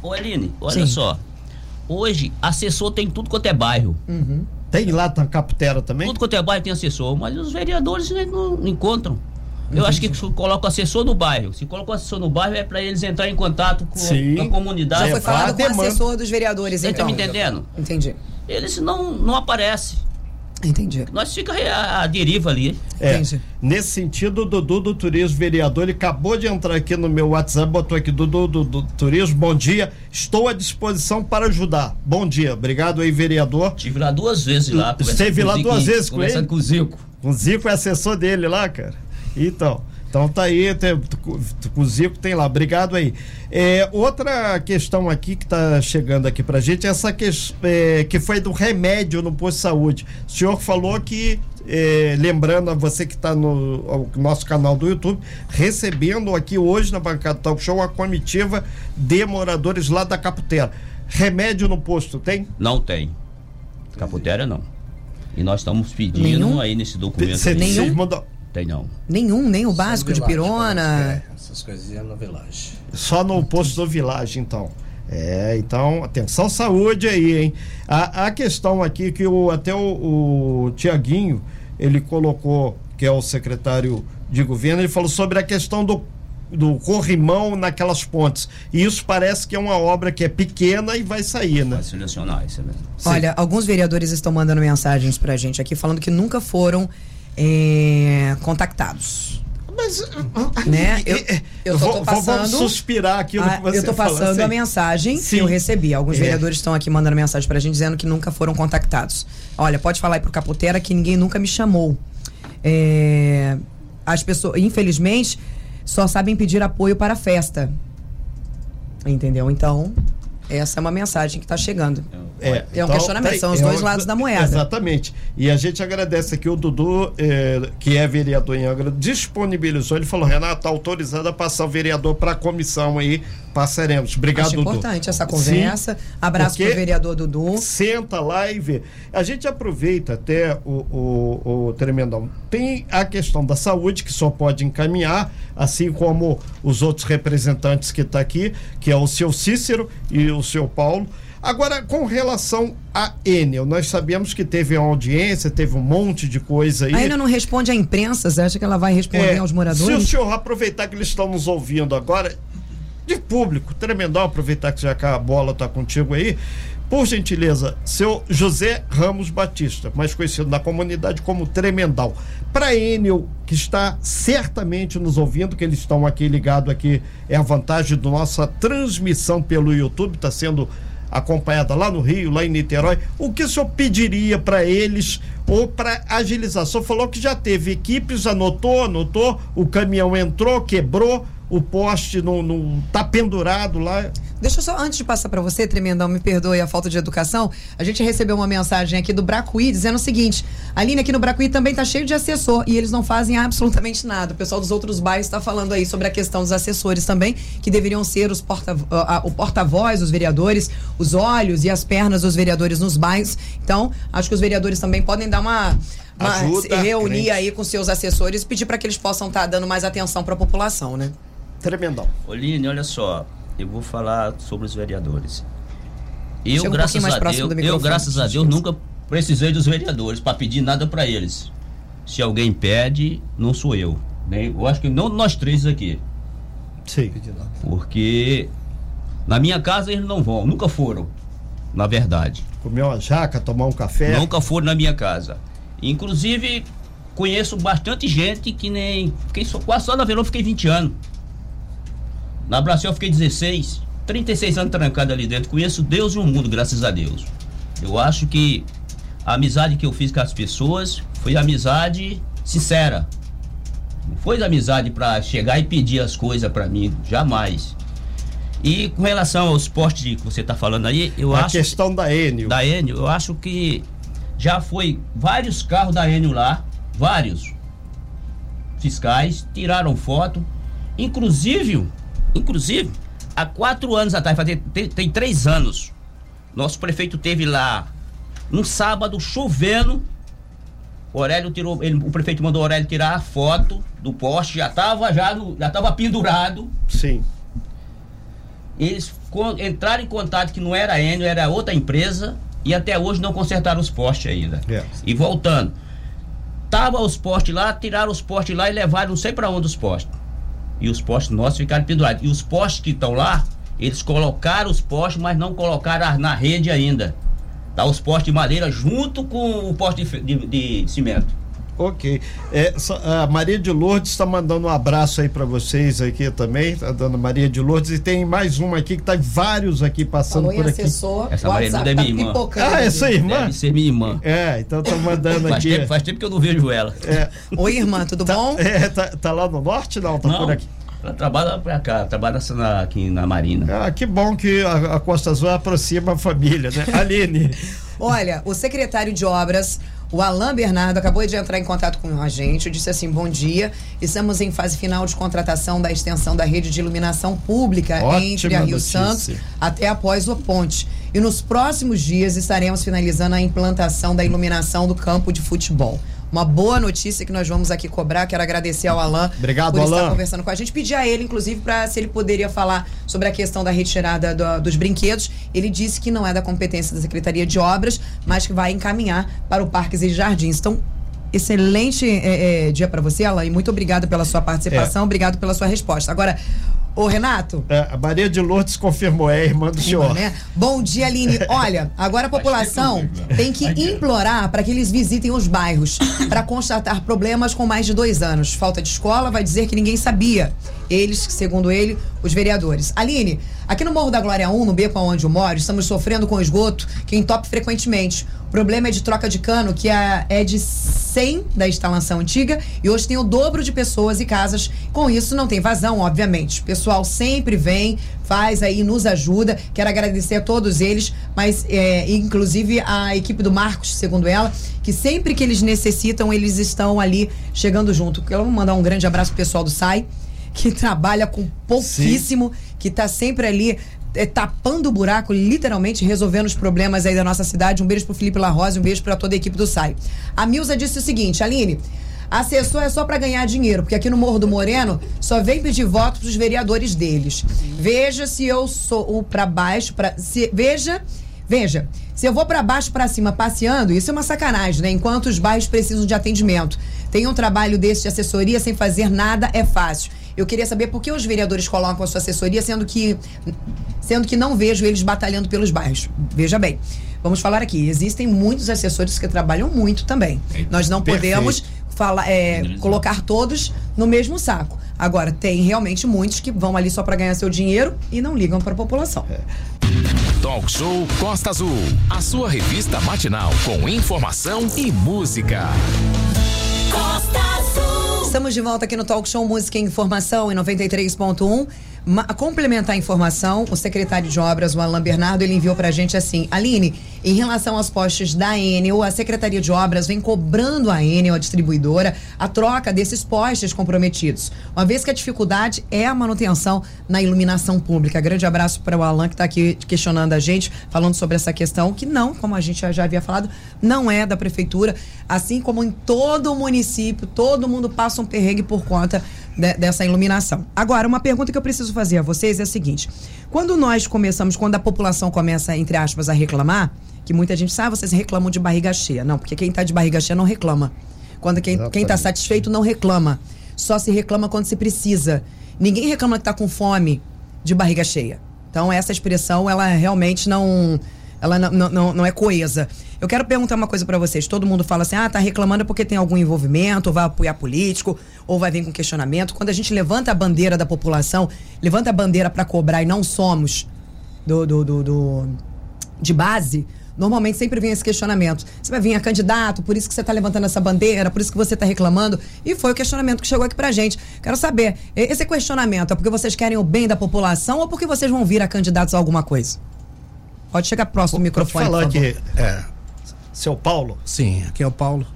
Ô, Eline, olha Sim. só. Hoje, assessor tem tudo quanto é bairro. Uhum. Tem lá na Caputera também? Tudo quanto é bairro tem assessor, mas os vereadores não encontram. Eu acho que coloca o assessor no bairro. Se coloca o assessor no bairro é para eles entrar em contato com Sim. a comunidade. Já foi falado com o assessor dos vereadores, Você então. Você tá me entendendo? Entendi. Eles não, não aparecem. Entendi. Nós fica a, a deriva ali. É, nesse sentido, o Dudu do Turismo Vereador, ele acabou de entrar aqui no meu WhatsApp, botou aqui, Dudu do, do Turismo, bom dia, estou à disposição para ajudar. Bom dia, obrigado aí, vereador. Estive lá duas vezes lá. Esteve lá duas vezes com ele? com o Zico. Com o Zico é assessor dele lá, cara. Então, então tá aí, tem, o Zico tem lá, obrigado aí. É, outra questão aqui que tá chegando aqui pra gente é essa que, é, que foi do remédio no posto de saúde. O senhor falou que, é, lembrando a você que está no nosso canal do YouTube, recebendo aqui hoje na bancada do Talk Show a comitiva de moradores lá da Caputera. Remédio no posto tem? Não tem. Caputera não. E nós estamos pedindo Nenhum? aí nesse documento. Cê, Nenhum? Mandou... Tem não. Nenhum, nem o básico de pirona. É, essas coisinhas no Village. Só no posto do Village, então. É, então, atenção saúde aí, hein? A, a questão aqui que o, até o, o Tiaguinho, ele colocou, que é o secretário de governo, ele falou sobre a questão do do corrimão naquelas pontes. E isso parece que é uma obra que é pequena e vai sair, né? Vai solucionar isso mesmo. Olha, alguns vereadores estão mandando mensagens pra gente aqui falando que nunca foram é, contactados. Mas, né? Eu, eu tô, tô passando. Vamos suspirar aqui a, Eu tô passando assim. a mensagem Sim. que eu recebi. Alguns é. vereadores estão aqui mandando mensagem pra gente dizendo que nunca foram contactados. Olha, pode falar aí pro Caputera que ninguém nunca me chamou. É, as pessoas, infelizmente, só sabem pedir apoio para a festa. Entendeu? Então, essa é uma mensagem que está chegando. É, é um então, questionamento, tá, são os é dois lados da moeda. Exatamente. E a gente agradece aqui o Dudu, é, que é vereador em Angra, disponibilizou. Ele falou: Renato, está autorizado a passar o vereador para a comissão aí. Passaremos. Obrigado, Acho Dudu. importante essa conversa. Sim, Abraço para o vereador Dudu. Senta lá e vê. A gente aproveita até o, o, o Tremendão. Tem a questão da saúde, que só pode encaminhar, assim como os outros representantes que estão tá aqui, que é o seu Cícero e o seu Paulo. Agora, com relação a Enel, nós sabemos que teve uma audiência, teve um monte de coisa aí. A Enel não responde à imprensa, você acha que ela vai responder é, aos moradores? Se o senhor aproveitar que eles estão nos ouvindo agora, de público, tremendão, aproveitar que já que a bola está contigo aí, por gentileza, seu José Ramos Batista, mais conhecido na comunidade como Tremendal. Para Enel, que está certamente nos ouvindo, que eles estão aqui ligados aqui, é a vantagem da nossa transmissão pelo YouTube, está sendo acompanhada lá no Rio, lá em Niterói. O que o senhor pediria para eles ou para agilizar? O senhor falou que já teve equipes, anotou, anotou, o caminhão entrou, quebrou o poste não, não tá pendurado lá. Deixa eu só, antes de passar para você, Tremendão, me perdoe a falta de educação, a gente recebeu uma mensagem aqui do Bracuí dizendo o seguinte, a linha aqui no Bracuí também tá cheio de assessor e eles não fazem absolutamente nada. O pessoal dos outros bairros está falando aí sobre a questão dos assessores também, que deveriam ser os porta, uh, o porta-voz dos vereadores, os olhos e as pernas dos vereadores nos bairros. Então, acho que os vereadores também podem dar uma Ajuda, reunir crente. aí com seus assessores e pedir para que eles possam estar tá dando mais atenção para a população, né? Tremendão. Oline, olha só, eu vou falar sobre os vereadores. Eu, um graças a Deus, eu, graças a Deus, nunca precisei dos vereadores para pedir nada para eles. Se alguém pede, não sou eu. Nem, eu acho que não nós três aqui. Sim. Porque na minha casa eles não vão, nunca foram, na verdade. Comer uma jaca, tomar um café? Nunca foram na minha casa. Inclusive, conheço bastante gente que nem. Fiquei só, quase só na Verão fiquei 20 anos. Na Brasil eu fiquei 16. 36 anos trancado ali dentro. Conheço Deus e o mundo, graças a Deus. Eu acho que a amizade que eu fiz com as pessoas foi amizade sincera. Não foi amizade para chegar e pedir as coisas para mim, jamais. E com relação ao esporte que você está falando aí, eu a acho. A questão da Enio. Da Enio, eu acho que já foi vários carros da Enio lá, vários fiscais, tiraram foto. Inclusive, inclusive, há quatro anos atrás, tem, tem três anos, nosso prefeito teve lá um sábado chovendo. O Aurélio tirou, ele, o prefeito mandou o Aurélio tirar a foto do poste, já estava já, no, já tava pendurado. Sim. Eles entraram em contato que não era a Enio, era outra empresa e até hoje não consertaram os postes ainda. É. E voltando, tava os postes lá, tiraram os postes lá e levaram não sei para onde os postes. E os postes nossos ficaram pendurados. E os postes que estão lá, eles colocaram os postes, mas não colocaram na rede ainda. Tá os postes de madeira junto com o poste de, de, de cimento. Ok. É, a Maria de Lourdes está mandando um abraço aí para vocês aqui também, tá dando Maria de Lourdes. E tem mais uma aqui que tá vários aqui passando Falou por aqui. Assessor, Essa Maria é minha irmã. Ah, é sua irmã? Deve ser minha irmã. É, então tá mandando faz aqui. Tempo, faz tempo que eu não vejo ela. É. Oi, irmã, tudo tá, bom? É, tá, tá, lá no norte não? Tá não, por aqui? Ela trabalha pra cá, trabalha na, aqui na Marina. Ah, que bom que a, a Costa Azul aproxima a família, né? Aline. Olha, o secretário de obras, o Alain Bernardo, acabou de entrar em contato com a gente. Disse assim: bom dia. Estamos em fase final de contratação da extensão da rede de iluminação pública Ótima entre a Rio notícia. Santos até após o ponte. E nos próximos dias estaremos finalizando a implantação da iluminação do campo de futebol. Uma boa notícia que nós vamos aqui cobrar. Quero agradecer ao Alain Obrigado, por estar Alain. conversando com a gente. Pedir a ele, inclusive, para se ele poderia falar sobre a questão da retirada do- dos brinquedos. Ele disse que não é da competência da Secretaria de Obras, mas que vai encaminhar para o Parques e Jardins. Então, excelente é, é, dia para você, Alain, e muito obrigado pela sua participação, obrigado pela sua resposta. Agora, ô Renato. É, a Maria de Lourdes confirmou, é irmã do senhor. Né? Bom dia, Aline. Olha, agora a população tem que implorar para que eles visitem os bairros para constatar problemas com mais de dois anos. Falta de escola vai dizer que ninguém sabia. Eles, segundo ele, os vereadores. Aline, aqui no Morro da Glória 1, no beco onde eu moro, estamos sofrendo com esgoto que entope frequentemente. O problema é de troca de cano, que é, é de 100 da instalação antiga e hoje tem o dobro de pessoas e casas. Com isso, não tem vazão, obviamente. O pessoal sempre vem, faz aí, nos ajuda. Quero agradecer a todos eles, mas é, inclusive a equipe do Marcos, segundo ela, que sempre que eles necessitam, eles estão ali chegando junto. Eu vou mandar um grande abraço pro pessoal do SAI, que trabalha com pouquíssimo, que está sempre ali é, tapando o buraco, literalmente resolvendo os problemas aí da nossa cidade. Um beijo pro Felipe La Rosa, um beijo para toda a equipe do SAI. A Milza disse o seguinte, Aline, assessor é só para ganhar dinheiro, porque aqui no Morro do Moreno só vem pedir voto pros vereadores deles. Veja se eu sou para baixo, para veja, veja, se eu vou para baixo para cima passeando, isso é uma sacanagem, né? Enquanto os bairros precisam de atendimento. Tem um trabalho desse de assessoria sem fazer nada é fácil. Eu queria saber por que os vereadores colocam a sua assessoria, sendo que, sendo que não vejo eles batalhando pelos bairros. Veja bem. Vamos falar aqui. Existem muitos assessores que trabalham muito também. Nós não Perfeito. podemos falar, é, colocar todos no mesmo saco. Agora, tem realmente muitos que vão ali só para ganhar seu dinheiro e não ligam para a população. Talk Show Costa Azul. A sua revista matinal com informação e música. Estamos de volta aqui no Talk Show Música e Informação em 93.1. Ma- A complementar a informação, o secretário de obras, o Alain Bernardo, ele enviou pra gente assim: Aline, em relação aos postes da Enel, a Secretaria de Obras vem cobrando a Enel, a distribuidora, a troca desses postes comprometidos. Uma vez que a dificuldade é a manutenção na iluminação pública. Grande abraço para o Alain que está aqui questionando a gente, falando sobre essa questão, que não, como a gente já havia falado, não é da prefeitura. Assim como em todo o município, todo mundo passa um perrengue por conta de- dessa iluminação. Agora, uma pergunta que eu preciso fazer a vocês é a seguinte: quando nós começamos, quando a população começa, entre aspas, a reclamar, que muita gente sabe, ah, vocês reclamam de barriga cheia. Não, porque quem está de barriga cheia não reclama. Quando quem, quem tá Exatamente. satisfeito não reclama. só se reclama quando se precisa. Ninguém reclama que está com fome de barriga cheia. Então, essa expressão, ela realmente não ela não, não, não é coesa. Eu quero perguntar uma coisa para vocês. Todo mundo fala assim: ah, tá reclamando porque tem algum envolvimento, ou vai apoiar político, ou vai vir com questionamento. Quando a gente levanta a bandeira da população, levanta a bandeira para cobrar e não somos do, do, do, do de base, normalmente sempre vem esse questionamento. Você vai vir a candidato, por isso que você está levantando essa bandeira, por isso que você está reclamando. E foi o questionamento que chegou aqui pra gente. Quero saber, esse questionamento é porque vocês querem o bem da população ou porque vocês vão vir a candidatos a alguma coisa? Pode chegar próximo do microfone. Pode falar aqui, é, seu Paulo? Sim, aqui é o Paulo.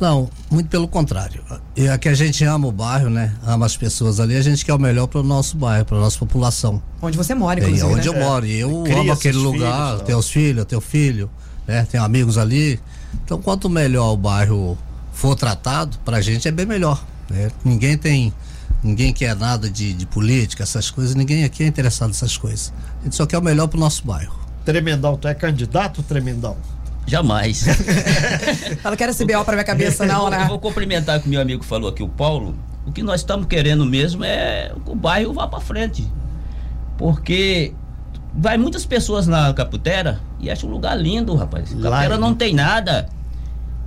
Não, muito pelo contrário. E aqui a gente ama o bairro, né? Ama as pessoas ali. A gente quer o melhor para o nosso bairro, para nossa população. Onde você mora, inclusive. É, onde né? eu moro. E eu amo aquele lugar. Filhos, tenho os filhos, tenho filho, né? Tenho amigos ali. Então, quanto melhor o bairro for tratado, para a gente é bem melhor. Né? Ninguém tem. Ninguém quer nada de, de política, essas coisas. Ninguém aqui é interessado nessas coisas. A gente só quer o melhor para o nosso bairro. Tremendão, tu é candidato, Tremendão? Jamais. Ela quer esse BO para minha cabeça, não, né? Eu vou complementar o que meu amigo falou aqui, o Paulo. O que nós estamos querendo mesmo é que o bairro vá para frente. Porque vai muitas pessoas na Caputera e acha um lugar lindo, rapaz. Caputera não tem nada.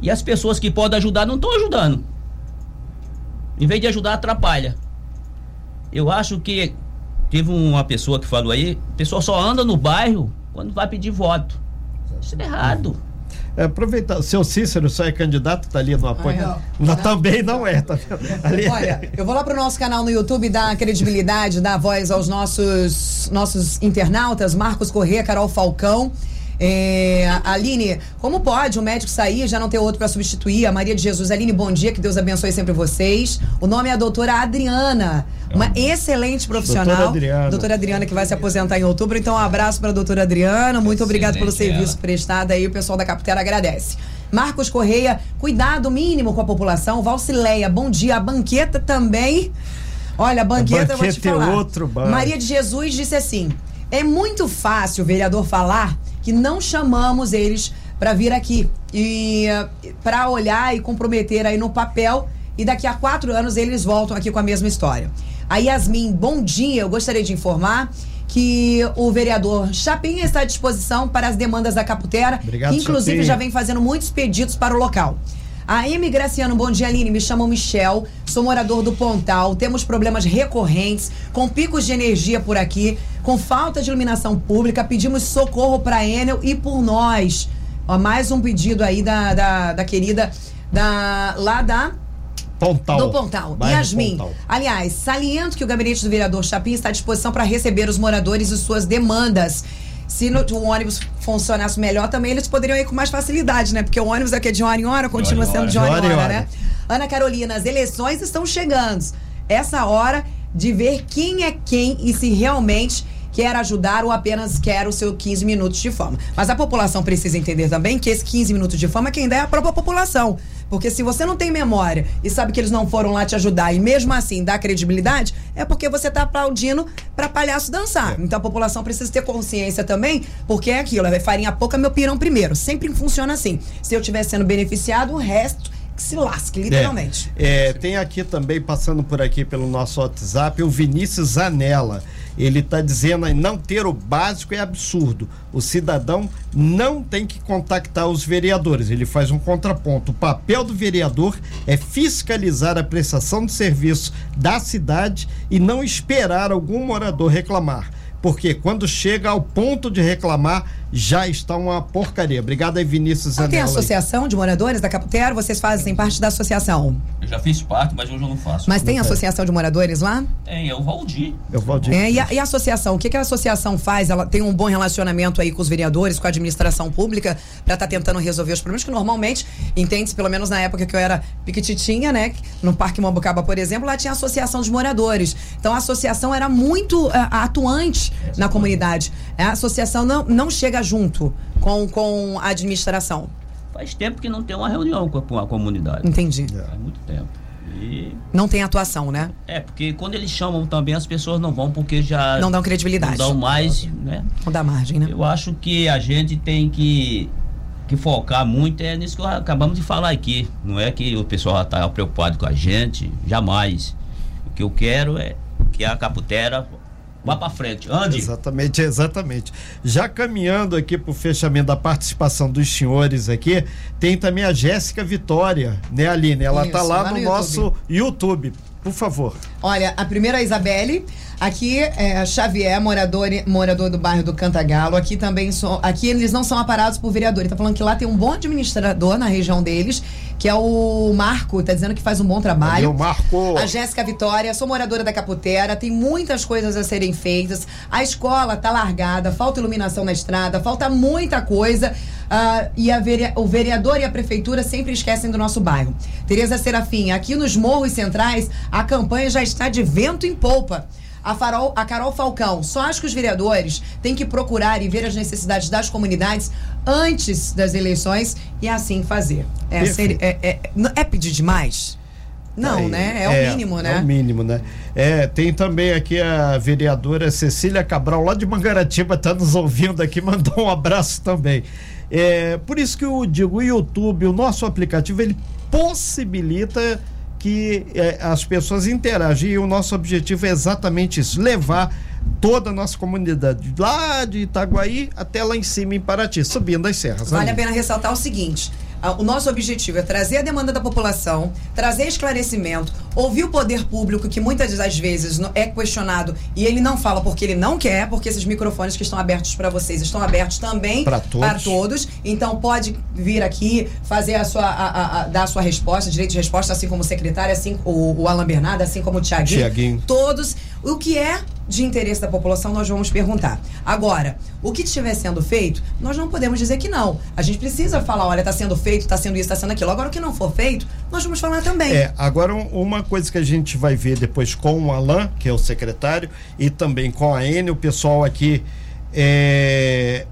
E as pessoas que podem ajudar não estão ajudando. Em vez de ajudar, atrapalha. Eu acho que teve uma pessoa que falou aí, o pessoal só anda no bairro quando vai pedir voto. Isso é errado. É, aproveitar, o seu Cícero só é candidato, tá ali no apoio. Ah, não, também não é, tá ali Olha, eu vou lá pro nosso canal no YouTube dar credibilidade, dar voz aos nossos, nossos internautas, Marcos Corrêa, Carol Falcão. É, Aline, como pode um médico sair e já não ter outro para substituir? A Maria de Jesus. Aline, bom dia, que Deus abençoe sempre vocês. O nome é a doutora Adriana, uma é excelente profissional. Doutora Adriana. doutora Adriana, que vai se aposentar em outubro. Então, um abraço para a doutora Adriana. Muito obrigado pelo serviço ela. prestado aí. O pessoal da Capitera agradece. Marcos Correia, cuidado mínimo com a população. Valcileia, bom dia. A banqueta também. Olha, a banqueta, a banqueta eu vou te falar. É outro Maria de Jesus disse assim: é muito fácil o vereador falar que não chamamos eles para vir aqui e para olhar e comprometer aí no papel e daqui a quatro anos eles voltam aqui com a mesma história. A Yasmin, bom dia. Eu gostaria de informar que o vereador Chapinha está à disposição para as demandas da Caputera, Obrigado, que inclusive Chapinha. já vem fazendo muitos pedidos para o local. A Amy Graciano, bom dia, Aline. Me chamo Michel, sou morador do Pontal. Temos problemas recorrentes, com picos de energia por aqui, com falta de iluminação pública. Pedimos socorro para a Enel e por nós. Ó, mais um pedido aí da, da, da querida da, lá da Pontal. Do Pontal. Bairro Yasmin. Pontal. Aliás, saliento que o gabinete do vereador Chapim está à disposição para receber os moradores e suas demandas se no, o ônibus funcionasse melhor, também eles poderiam ir com mais facilidade, né? Porque o ônibus aqui é de hora em hora, continua de sendo de hora, em hora, hora, né? Ana Carolina, as eleições estão chegando. Essa hora de ver quem é quem e se realmente quer ajudar ou apenas quer o seu 15 minutos de fama. Mas a população precisa entender também que esse 15 minutos de fama quem dá é a própria população. Porque se você não tem memória e sabe que eles não foram lá te ajudar e mesmo assim dá credibilidade, é porque você está aplaudindo para palhaço dançar. É. Então a população precisa ter consciência também, porque é aquilo, é farinha pouca, meu pirão primeiro. Sempre funciona assim. Se eu estiver sendo beneficiado, o resto que se lasque, literalmente. É, é, tem aqui também, passando por aqui pelo nosso WhatsApp, o Vinícius Zanella. Ele está dizendo aí, não ter o básico é absurdo. O cidadão não tem que contactar os vereadores. Ele faz um contraponto. O papel do vereador é fiscalizar a prestação de serviço da cidade e não esperar algum morador reclamar porque quando chega ao ponto de reclamar, já está uma porcaria. Obrigado aí, Vinícius ah, Tem associação de moradores da Caputero? Vocês fazem parte da associação? Eu já fiz parte, mas hoje eu não faço. Mas tem associação de moradores lá? Tem, é o Valdir. É o Valdir. É, e, a, e a associação? O que, que a associação faz? Ela tem um bom relacionamento aí com os vereadores, com a administração pública, para estar tá tentando resolver os problemas que normalmente, entende-se, pelo menos na época que eu era piquititinha, né? No Parque Mambucaba, por exemplo, lá tinha a associação dos moradores. Então a associação era muito uh, atuante na comunidade. A associação não, não chega junto com, com a administração. Faz tempo que não tem uma reunião com a, comunidade. Entendi. Faz muito tempo. E... Não tem atuação, né? É, porque quando eles chamam também as pessoas não vão porque já. Não dão credibilidade. Não dão mais, né? Não dá margem, né? Eu acho que a gente tem que, que focar muito é nisso que acabamos de falar aqui. Não é que o pessoal está preocupado com a gente, jamais. que eu quero é que a Caputera vá para frente. Ande. Exatamente, exatamente. Já caminhando aqui para o fechamento da participação dos senhores aqui, tem também a Jéssica Vitória, né, Aline? Ela Isso, tá lá, lá no, no YouTube. nosso YouTube. Por favor. Olha, a primeira é a Isabelle. Aqui é Xavier, morador, morador do bairro do Cantagalo. Aqui também são. Aqui eles não são aparados por vereador. Ele tá falando que lá tem um bom administrador na região deles, que é o Marco, tá dizendo que faz um bom trabalho. O Marco. A Jéssica Vitória, sou moradora da Caputera, tem muitas coisas a serem feitas. A escola tá largada, falta iluminação na estrada, falta muita coisa. Uh, e vere... o vereador e a prefeitura sempre esquecem do nosso bairro. Tereza Serafim, aqui nos Morros Centrais, a campanha já está de vento em polpa. A, Farol, a Carol Falcão, só acho que os vereadores têm que procurar e ver as necessidades das comunidades antes das eleições e assim fazer. É, ser, é, é, é pedir demais? Não, Aí, né? É, é, o mínimo, né? É o mínimo, né? É, tem também aqui a vereadora Cecília Cabral, lá de Mangaratiba, está nos ouvindo aqui, mandou um abraço também. É, por isso que eu digo, o YouTube, o nosso aplicativo, ele possibilita que é, as pessoas interagem. E o nosso objetivo é exatamente isso: levar toda a nossa comunidade, lá de Itaguaí até lá em cima em Paraty, subindo as serras. Vale a pena ressaltar o seguinte: o nosso objetivo é trazer a demanda da população, trazer esclarecimento, ouvir o poder público, que muitas das vezes é questionado e ele não fala porque ele não quer, porque esses microfones que estão abertos para vocês estão abertos também para todos. todos. Então pode vir aqui fazer a sua, a, a, a, dar a sua resposta, direito de resposta, assim como o secretário, assim o, o Alan Bernardo, assim como o Tiaguinho. Tiaguinho. Todos. O que é de interesse da população, nós vamos perguntar. Agora, o que estiver sendo feito, nós não podemos dizer que não. A gente precisa falar, olha, está sendo feito, está sendo isso, está sendo aquilo. Agora, o que não for feito, nós vamos falar também. É, agora uma coisa que a gente vai ver depois com o Alain, que é o secretário, e também com a N, o pessoal aqui, é,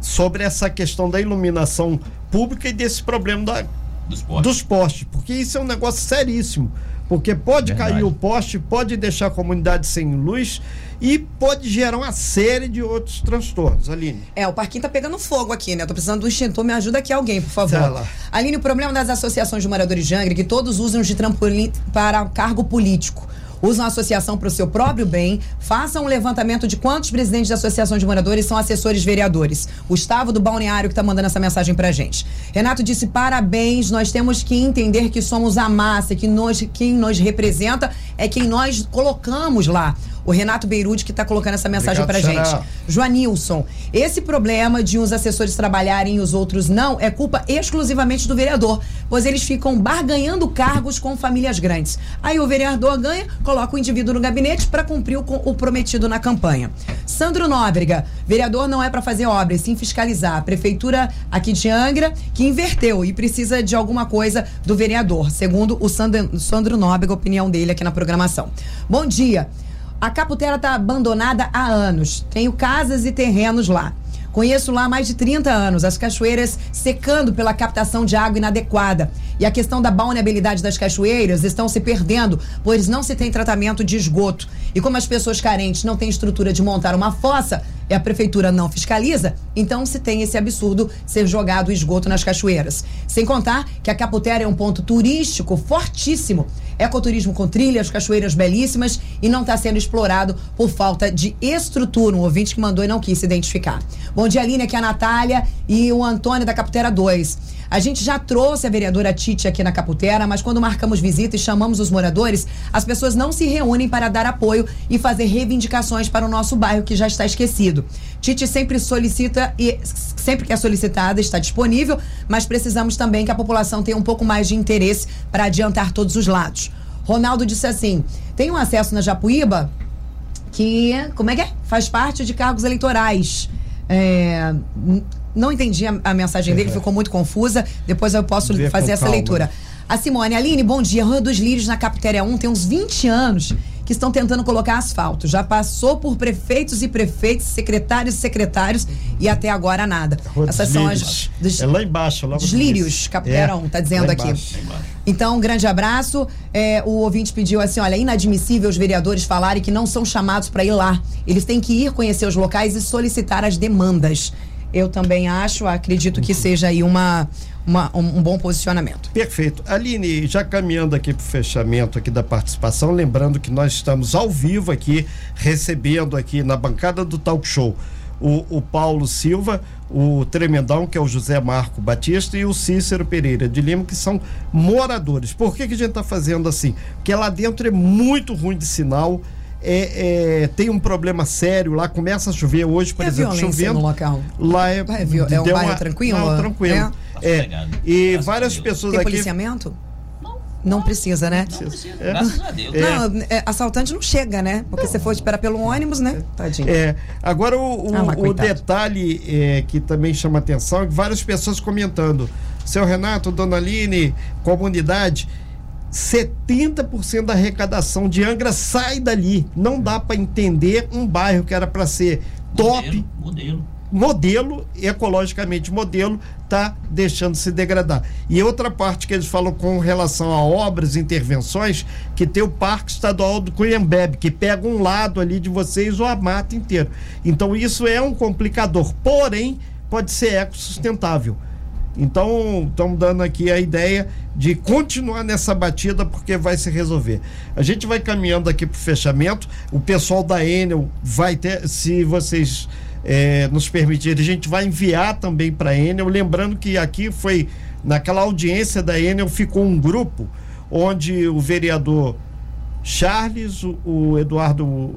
sobre essa questão da iluminação pública e desse problema da, dos, postes. dos postes, porque isso é um negócio seríssimo. Porque pode Verdade. cair o poste, pode deixar a comunidade sem luz e pode gerar uma série de outros transtornos. Aline. É, o parquinho tá pegando fogo aqui, né? Eu tô precisando do extintor, me ajuda aqui alguém, por favor. Tá lá. Aline, o problema das associações de moradores de Angra é que todos usam de trampolim para cargo político usam a associação para o seu próprio bem, façam um levantamento de quantos presidentes de associação de moradores são assessores vereadores. Gustavo do Balneário que está mandando essa mensagem para gente. Renato disse: parabéns, nós temos que entender que somos a massa, que nós, quem nos representa é quem nós colocamos lá o Renato Beirute que está colocando essa mensagem para gente. Joanilson, esse problema de uns assessores trabalharem e os outros não é culpa exclusivamente do vereador, pois eles ficam barganhando cargos com famílias grandes. Aí o vereador ganha, coloca o indivíduo no gabinete para cumprir o, o, prometido na campanha. Sandro Nóbrega, vereador não é para fazer obras, sim fiscalizar. A prefeitura aqui de Angra que inverteu e precisa de alguma coisa do vereador, segundo o Sandro, Sandro Nóbrega, opinião dele aqui na programação. Bom dia. A Caputera está abandonada há anos. Tenho casas e terrenos lá. Conheço lá há mais de 30 anos, as cachoeiras secando pela captação de água inadequada. E a questão da balneabilidade das cachoeiras estão se perdendo, pois não se tem tratamento de esgoto. E como as pessoas carentes não têm estrutura de montar uma fossa e a prefeitura não fiscaliza, então se tem esse absurdo ser jogado esgoto nas cachoeiras. Sem contar que a Caputera é um ponto turístico fortíssimo ecoturismo com trilhas, cachoeiras belíssimas e não está sendo explorado por falta de estrutura. Um ouvinte que mandou e não quis se identificar. Bom dia, Aline, aqui é a Natália e o Antônio da Caputera 2. A gente já trouxe a vereadora Tite aqui na Caputera, mas quando marcamos visita e chamamos os moradores, as pessoas não se reúnem para dar apoio e fazer reivindicações para o nosso bairro que já está esquecido. Tite sempre solicita e sempre que é solicitada está disponível, mas precisamos também que a população tenha um pouco mais de interesse para adiantar todos os lados. Ronaldo disse assim: tem um acesso na Japuíba que, como é que é? Faz parte de cargos eleitorais. É, não entendi a, a mensagem dele, ficou muito confusa. Depois eu posso fazer essa calma. leitura. A Simone, Aline, bom dia. Rua dos Lírios na Capitéria 1 tem uns 20 anos que estão tentando colocar asfalto. Já passou por prefeitos e prefeitos, secretários e secretários e até agora nada. Rua Essas são as. Dos, é lá embaixo, lá Dos Lírios, Capitéria é, 1, tá dizendo aqui. Então, um grande abraço. É, o ouvinte pediu assim: olha, é inadmissível os vereadores falarem que não são chamados para ir lá. Eles têm que ir conhecer os locais e solicitar as demandas. Eu também acho, acredito que seja aí uma, uma um, bom posicionamento. Perfeito. Aline, já caminhando aqui para o fechamento aqui da participação, lembrando que nós estamos ao vivo aqui, recebendo aqui na bancada do Talk Show o, o Paulo Silva, o Tremendão, que é o José Marco Batista, e o Cícero Pereira de Lima, que são moradores. Por que, que a gente está fazendo assim? Porque lá dentro é muito ruim de sinal. É, é, tem um problema sério lá, começa a chover hoje, por e exemplo, chovendo. No local? Lá é, é, é um bairro uma, tranquilo? Não, tranquilo. É. é. E várias pessoas tem aqui. policiamento? Não precisa, né? Não precisa. É. Graças a Deus. Não, é, assaltante não chega, né? Porque não. você for esperar pelo ônibus, né? Tadinho. É. Agora, o, o, ah, o detalhe é, que também chama atenção é que várias pessoas comentando. Seu Renato, Dona Aline, comunidade. 70% da arrecadação de Angra sai dali. Não dá para entender um bairro que era para ser top. Modelo, modelo modelo, ecologicamente modelo, está deixando se degradar. E outra parte que eles falam com relação a obras, intervenções, que tem o Parque Estadual do Cunhambebe, que pega um lado ali de vocês ou a mata inteira. Então isso é um complicador, porém pode ser ecossustentável. Então, estamos dando aqui a ideia de continuar nessa batida porque vai se resolver. A gente vai caminhando aqui para o fechamento. O pessoal da Enel vai ter, se vocês é, nos permitir, a gente vai enviar também para a Enel. Lembrando que aqui foi, naquela audiência da Enel, ficou um grupo onde o vereador Charles, o, o Eduardo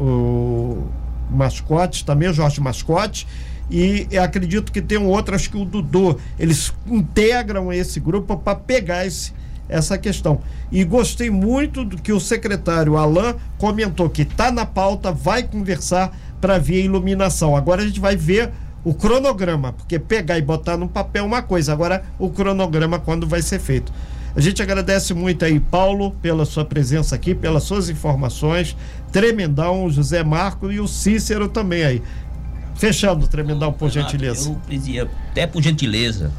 o Mascote, também o Jorge Mascote, e acredito que tem um outro, acho que o Dudu. Eles integram esse grupo para pegar esse, essa questão. E gostei muito do que o secretário Alain comentou que está na pauta, vai conversar para ver iluminação. Agora a gente vai ver o cronograma, porque pegar e botar no papel é uma coisa, agora o cronograma quando vai ser feito. A gente agradece muito aí, Paulo, pela sua presença aqui, pelas suas informações. Tremendão, José Marco e o Cícero também aí. Fechando, Tremendão, por gentileza. Eu pedia, até por gentileza.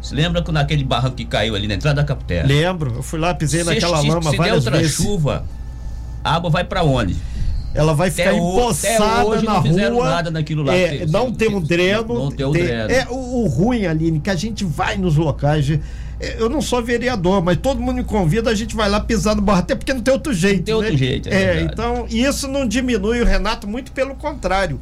Você lembra que naquele barranco que caiu ali na entrada da capitela? Lembro, eu fui lá, pisei se, naquela se, lama se várias der outra vezes. chuva, a água vai para onde? ela vai ficar até empoçada hoje na não rua. nada naquilo lá. É, não tem um dreno. Não tem um dreno. É o, o, ruim, Aline, que a gente vai nos locais. É, eu não sou vereador, mas todo mundo me convida, a gente vai lá pisar no barro, até porque não tem outro jeito. Não tem né? outro jeito. É, é então, isso não diminui o Renato, muito pelo contrário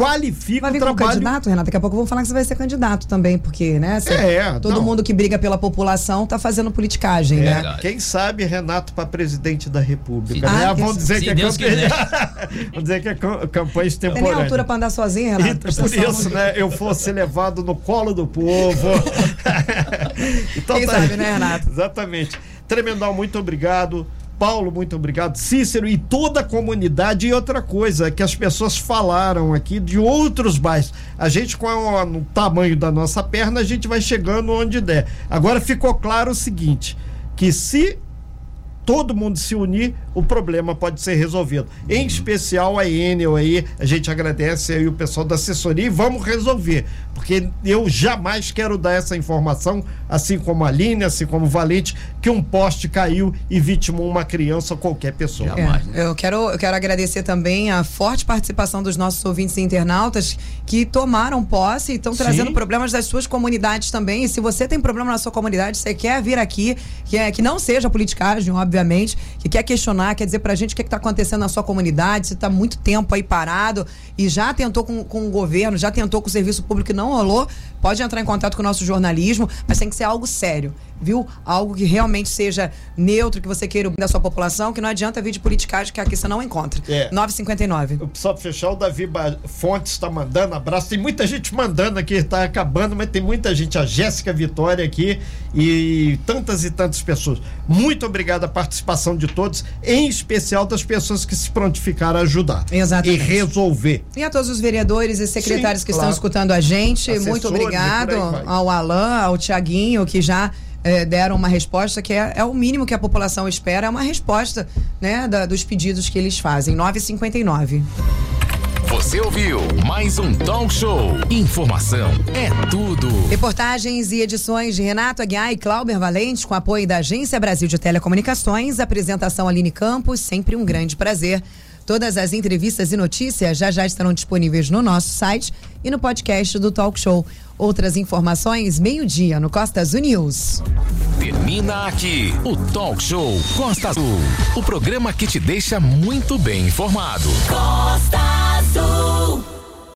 qualifica vai vir o trabalho. Como candidato, Renato? Daqui a pouco vou falar que você vai ser candidato também, porque, né? Você, é, todo não. mundo que briga pela população tá fazendo politicagem, é, né? Quem sabe Renato para presidente da República, né? Ah, Vamos dizer que é campanha. Vamos dizer que é campanha extemporânea. Tem nem altura para andar sozinho, Renato. E, por isso, né? Eu fosse levado no colo do povo. então, Quem tá... sabe, né, Renato? Exatamente. Tremendal, muito obrigado. Paulo, muito obrigado. Cícero e toda a comunidade. E outra coisa que as pessoas falaram aqui de outros bairros. A gente, com o tamanho da nossa perna, a gente vai chegando onde der. Agora ficou claro o seguinte: que se todo mundo se unir, o problema pode ser resolvido. Em especial a Enel aí, a gente agradece aí o pessoal da assessoria e vamos resolver, porque eu jamais quero dar essa informação, assim como a Aline, assim como o Valente, que um poste caiu e vitimou uma criança ou qualquer pessoa. É, né? eu, quero, eu quero agradecer também a forte participação dos nossos ouvintes e internautas que tomaram posse e estão trazendo problemas das suas comunidades também. E se você tem problema na sua comunidade, você quer vir aqui, que, é, que não seja politicagem, obviamente, que quer questionar quer dizer pra gente o que é está acontecendo na sua comunidade, se está muito tempo aí parado e já tentou com, com o governo, já tentou com o serviço público e não rolou, pode entrar em contato com o nosso jornalismo, mas tem que ser algo sério, viu? Algo que realmente seja neutro, que você queira o bem da sua população, que não adianta vir de politicagem que aqui você não encontra. É. 959. Só pra fechar, o Davi Fontes está mandando abraço. Tem muita gente mandando aqui, está acabando, mas tem muita gente. A Jéssica Vitória aqui e tantas e tantas pessoas. Muito obrigado a participação de todos, em especial das pessoas que se prontificaram a ajudar. Exatamente. E resolver. E a todos os vereadores e secretários Sim, que claro. estão escutando a gente, muito obrigado obrigado ao Alain, ao Tiaguinho, que já é, deram uma resposta que é, é, o mínimo que a população espera, é uma resposta né, da, dos pedidos que eles fazem. 959. Você ouviu mais um Talk Show. Informação é tudo. Reportagens e edições de Renato Aguiar e Clauber Valente, com apoio da Agência Brasil de Telecomunicações. Apresentação Aline Campos, sempre um grande prazer. Todas as entrevistas e notícias já já estarão disponíveis no nosso site e no podcast do Talk Show. Outras informações, meio-dia, no Costa Azul News. Termina aqui o Talk Show Costa Azul. O programa que te deixa muito bem informado. Costa Azul.